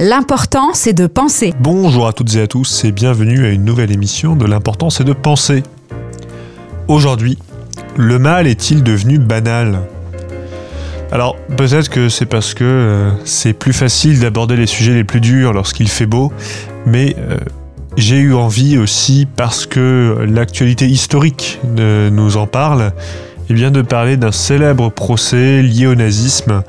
L'important, c'est de penser. Bonjour à toutes et à tous et bienvenue à une nouvelle émission de L'important, c'est de penser. Aujourd'hui, le mal est-il devenu banal? Alors, peut-être que c'est parce que euh, c'est plus facile d'aborder les sujets les plus durs lorsqu'il fait beau, mais euh, j'ai eu envie aussi, parce que l'actualité historique nous en parle, eh bien de parler d'un célèbre procès lié au nazisme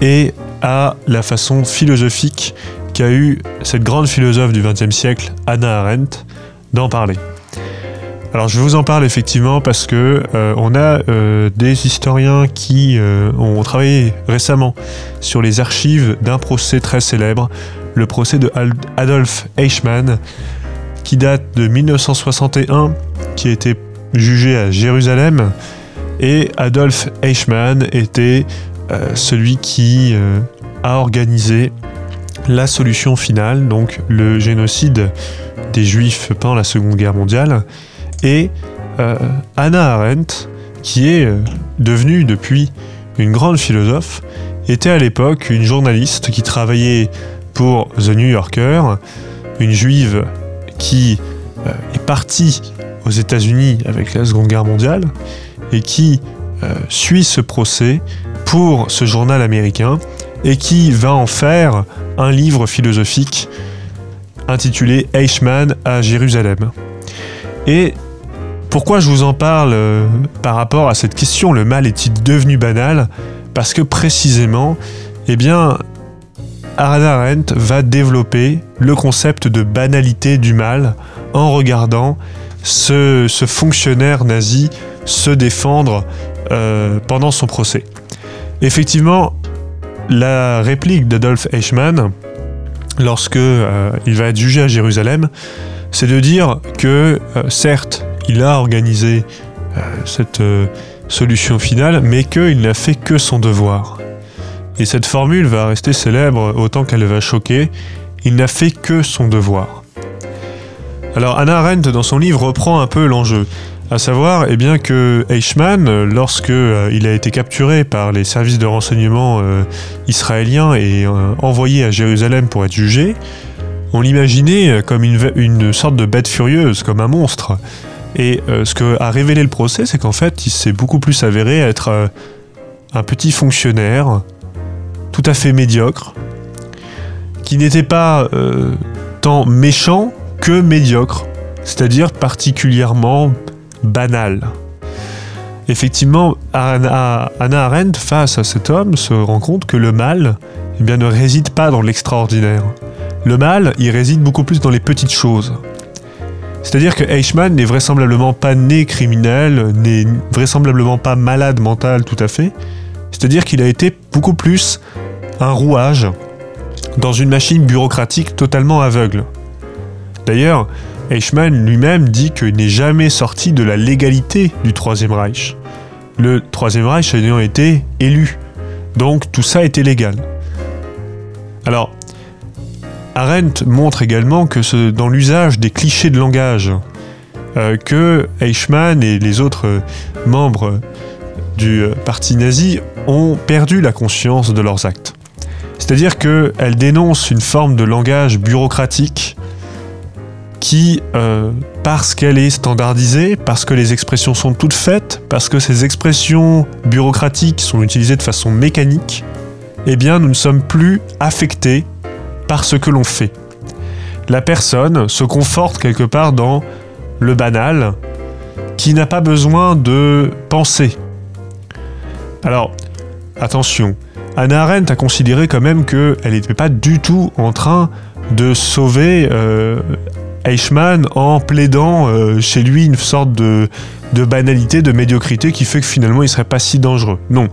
et à la façon philosophique qu'a eu cette grande philosophe du XXe siècle, Anna Arendt, d'en parler. Alors je vous en parle effectivement parce que euh, on a euh, des historiens qui euh, ont travaillé récemment sur les archives d'un procès très célèbre, le procès de Adolf Eichmann, qui date de 1961, qui a été jugé à Jérusalem. Et Adolf Eichmann était celui qui a organisé la solution finale, donc le génocide des Juifs pendant la Seconde Guerre mondiale, et euh, Anna Arendt, qui est euh, devenue depuis une grande philosophe, était à l'époque une journaliste qui travaillait pour The New Yorker, une juive qui euh, est partie aux États-Unis avec la Seconde Guerre mondiale et qui suit ce procès pour ce journal américain et qui va en faire un livre philosophique intitulé Eichmann à Jérusalem. Et pourquoi je vous en parle euh, par rapport à cette question, le mal est-il devenu banal? Parce que précisément, eh bien, Hannah Arendt va développer le concept de banalité du mal en regardant ce, fonctionnaire nazi se défendre euh, pendant son procès. Effectivement, la réplique d'Adolf Eichmann, lorsque euh, il va être jugé à Jérusalem, c'est de dire que euh, certes, il a organisé euh, cette solution finale, mais qu'il n'a fait que son devoir. Et cette formule va rester célèbre autant qu'elle va choquer. Il n'a fait que son devoir. Alors Anna Arendt, dans son livre, reprend un peu l'enjeu. À savoir eh bien, que Eichmann, lorsque euh, il a été capturé par les services de renseignement euh, israéliens et euh, envoyé à Jérusalem pour être jugé, on l'imaginait comme une, une, sorte de bête furieuse, comme un monstre. Et ce que a révélé le procès, c'est qu'en fait, il s'est beaucoup plus avéré être un petit fonctionnaire, tout à fait médiocre, qui n'était pas tant méchant que médiocre, c'est-à-dire particulièrement banal. Effectivement, Anna Arendt, face à cet homme, se rend compte que le mal eh bien, ne réside pas dans l'extraordinaire. Le mal, il réside beaucoup plus dans les petites choses. C'est-à-dire que Eichmann n'est vraisemblablement pas né criminel, n'est vraisemblablement pas malade mental tout à fait. C'est-à-dire qu'il a été beaucoup plus un rouage dans une machine bureaucratique totalement aveugle. D'ailleurs, Eichmann lui-même dit qu'il n'est jamais sorti de la légalité du Troisième Reich. Le Troisième Reich ayant été élu. Donc tout ça était légal. Alors, Arendt montre également que dans l'usage des clichés de langage, euh, que Eichmann et les autres membres du euh, parti nazi ont perdu la conscience de leurs actes. C'est-à-dire qu'elle dénonce une forme de langage bureaucratique qui, euh, parce qu'elle est standardisée, parce que les expressions sont toutes faites, parce que ces expressions bureaucratiques sont utilisées de façon mécanique, eh bien nous ne sommes plus affectés par ce que l'on fait. La personne se conforte quelque part dans le banal, qui n'a pas besoin de penser. Alors, attention, Anna Arendt a considéré quand même qu'elle n'était pas du tout en train de sauver euh, Eichmann en plaidant euh, chez lui une sorte de, banalité, de médiocrité qui fait que finalement il serait pas si dangereux. Non,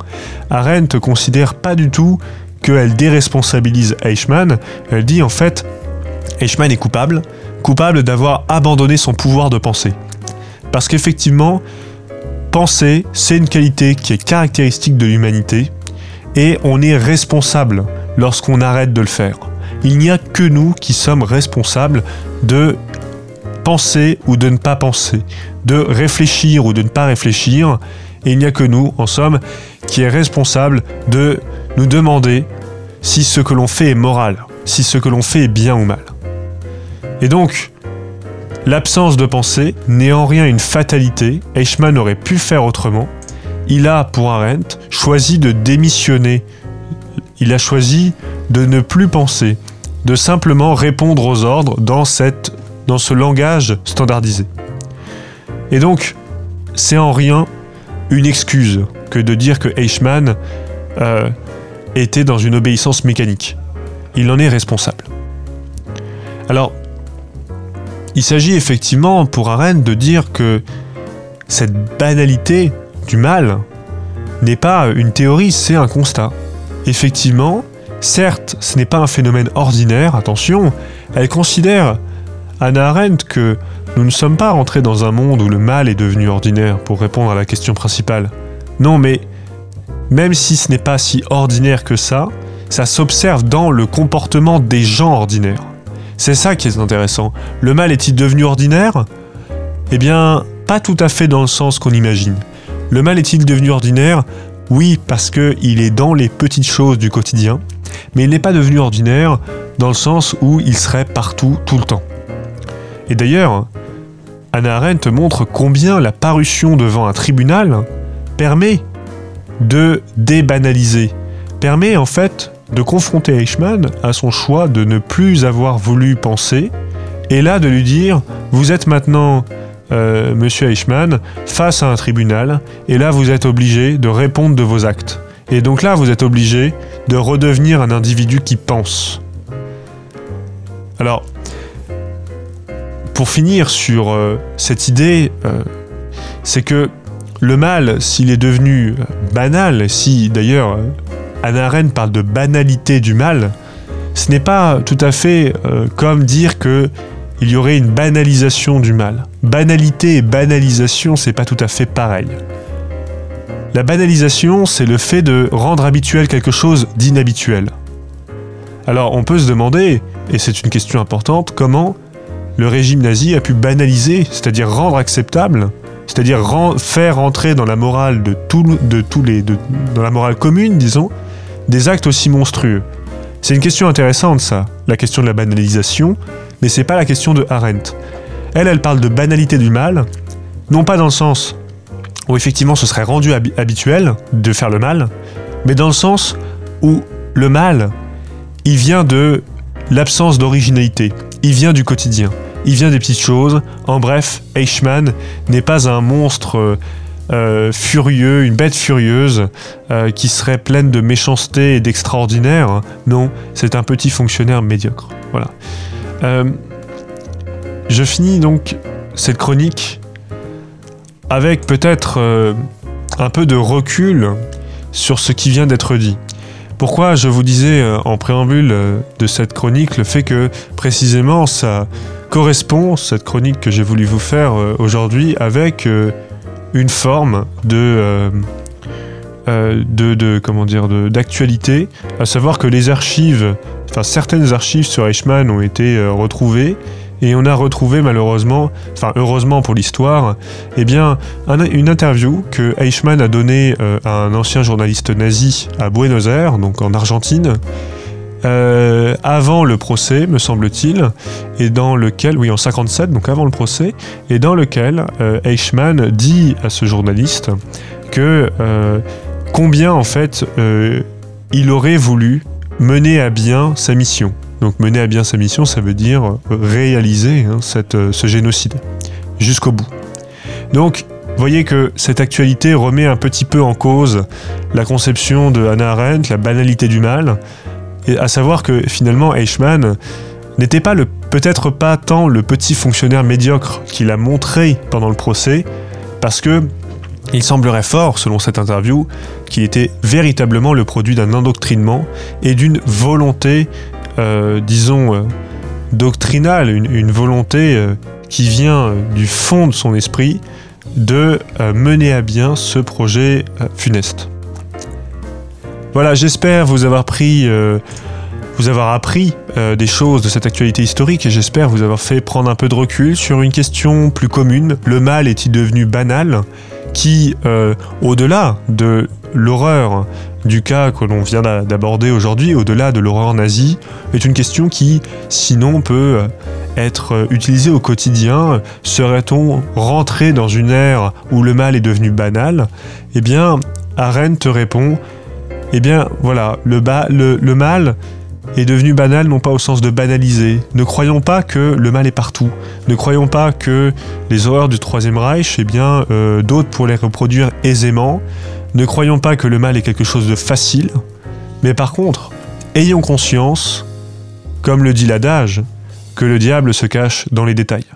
Arendt considère pas du tout qu'elle déresponsabilise Eichmann. Elle dit en fait, Eichmann est coupable, coupable d'avoir abandonné son pouvoir de penser. Parce qu'effectivement, penser, c'est une qualité qui est caractéristique de l'humanité, et on est responsable lorsqu'on arrête de le faire il n'y a que nous qui sommes responsables de penser ou de ne pas penser, de réfléchir ou de ne pas réfléchir, et il n'y a que nous, en somme, qui est responsable de nous demander si ce que l'on fait est moral. si ce que l'on fait est bien ou mal. Et donc, l'absence de pensée n'est en rien une fatalité, Eichmann aurait pu faire autrement. Il a, pour Arendt, choisi de démissionner. Il a choisi de ne plus penser, de simplement répondre aux ordres dans, ce langage standardisé. Et donc, c'est en rien une excuse que de dire que Eichmann euh, était dans une obéissance mécanique. Il en est responsable. Alors, il s'agit effectivement pour Arendt de dire que cette banalité du mal n'est pas une théorie, c'est un constat. Effectivement, certes, ce n'est pas un phénomène ordinaire, attention, elle considère, Anna Arendt, que nous ne sommes pas rentrés dans un monde où le mal est devenu ordinaire, pour répondre à la question principale. Non, mais même si ce n'est pas si ordinaire que ça, ça s'observe dans le comportement des gens ordinaires. C'est ça qui est intéressant. Le mal est-il devenu ordinaire? Eh bien, pas tout à fait dans le sens qu'on imagine. Le mal est-il devenu ordinaire? Oui, parce qu'il est dans les petites choses du quotidien, mais il n'est pas devenu ordinaire dans le sens où il serait partout, tout le temps. Et d'ailleurs, Anna Arendt montre combien la parution devant un tribunal permet de débanaliser, permet en fait de confronter Eichmann à son choix de ne plus avoir voulu penser, et là de lui dire, vous êtes maintenant, euh, monsieur Eichmann, face à un tribunal, et là vous êtes obligé de répondre de vos actes. Et donc là vous êtes obligé de redevenir un individu qui pense. Alors, pour finir sur euh, cette idée, euh, c'est que le mal, s'il est devenu banal, si d'ailleurs Anna Arendt parle de banalité du mal, ce n'est pas tout à fait euh, comme dire que il y aurait une banalisation du mal. Banalité et banalisation, c'est pas tout à fait pareil. La banalisation, c'est le fait de rendre habituel quelque chose d'inhabituel. Alors on peut se demander, et c'est une question importante, comment le régime nazi a pu banaliser, c'est-à-dire rendre acceptable, c'est-à-dire faire entrer dans la morale de, de tous les, la morale commune, disons, des actes aussi monstrueux C'est une question intéressante, ça, la question de la banalisation, mais c'est pas la question de Arendt. Elle, elle parle de banalité du mal, non pas dans le sens où effectivement ce serait rendu habituel de faire le mal, mais dans le sens où le mal, il vient de l'absence d'originalité, il vient du quotidien, il vient des petites choses. En bref, Eichmann n'est pas un monstre euh, furieux, une bête furieuse euh, qui serait pleine de méchanceté et d'extraordinaire. Non, c'est un petit fonctionnaire médiocre. Voilà. Euh, je finis donc cette chronique avec peut-être un peu de recul sur ce qui vient d'être dit. Pourquoi je vous disais en préambule de cette chronique le fait que précisément ça correspond, cette chronique que j'ai voulu vous faire aujourd'hui, avec une forme de, euh, euh, de, de, comment dire d'actualité, à savoir que les archives, enfin certaines archives sur Eichmann ont été euh, retrouvées et on a retrouvé malheureusement, enfin heureusement pour l'histoire, eh bien une interview que Eichmann a donnée à un ancien journaliste nazi à Buenos Aires, donc en Argentine, euh, avant le procès, me semble-t-il, et dans lequel, oui, en 57, donc avant le procès, et dans lequel euh, Eichmann dit à ce journaliste que euh, combien en fait il aurait voulu mener à bien sa mission. Donc mener à bien sa mission, ça veut dire réaliser hein, cette, ce génocide jusqu'au bout. Donc, voyez que cette actualité remet un petit peu en cause la conception de Hannah Arendt, la banalité du mal, et à savoir que finalement Eichmann n'était pas le peut-être pas tant le petit fonctionnaire médiocre qu'il a montré pendant le procès, parce que il semblerait fort, selon cette interview, qu'il était véritablement le produit d'un endoctrinement et d'une volonté, euh, disons, euh, doctrinale, une, volonté euh, qui vient du fond de son esprit de mener à bien ce projet funeste. Voilà, j'espère vous avoir pris, euh, vous avoir appris euh, des choses de cette actualité historique et j'espère vous avoir fait prendre un peu de recul sur une question plus commune. Le mal est-il devenu banal Qui, euh, au-delà de l'horreur du cas que l'on vient d'aborder aujourd'hui, au-delà de l'horreur nazie, est une question qui, sinon, peut être utilisée au quotidien. Serait-on rentré dans une ère où le mal est devenu banal? Eh bien, Arendt répond eh bien, voilà, le, mal est devenu banal non pas au sens de banaliser. Ne croyons pas que le mal est partout. Ne croyons pas que les horreurs du Troisième Reich, eh bien, euh, d'autres pour les reproduire aisément. Ne croyons pas que le mal est quelque chose de facile. Mais par contre, ayons conscience, comme le dit l'adage, que le diable se cache dans les détails.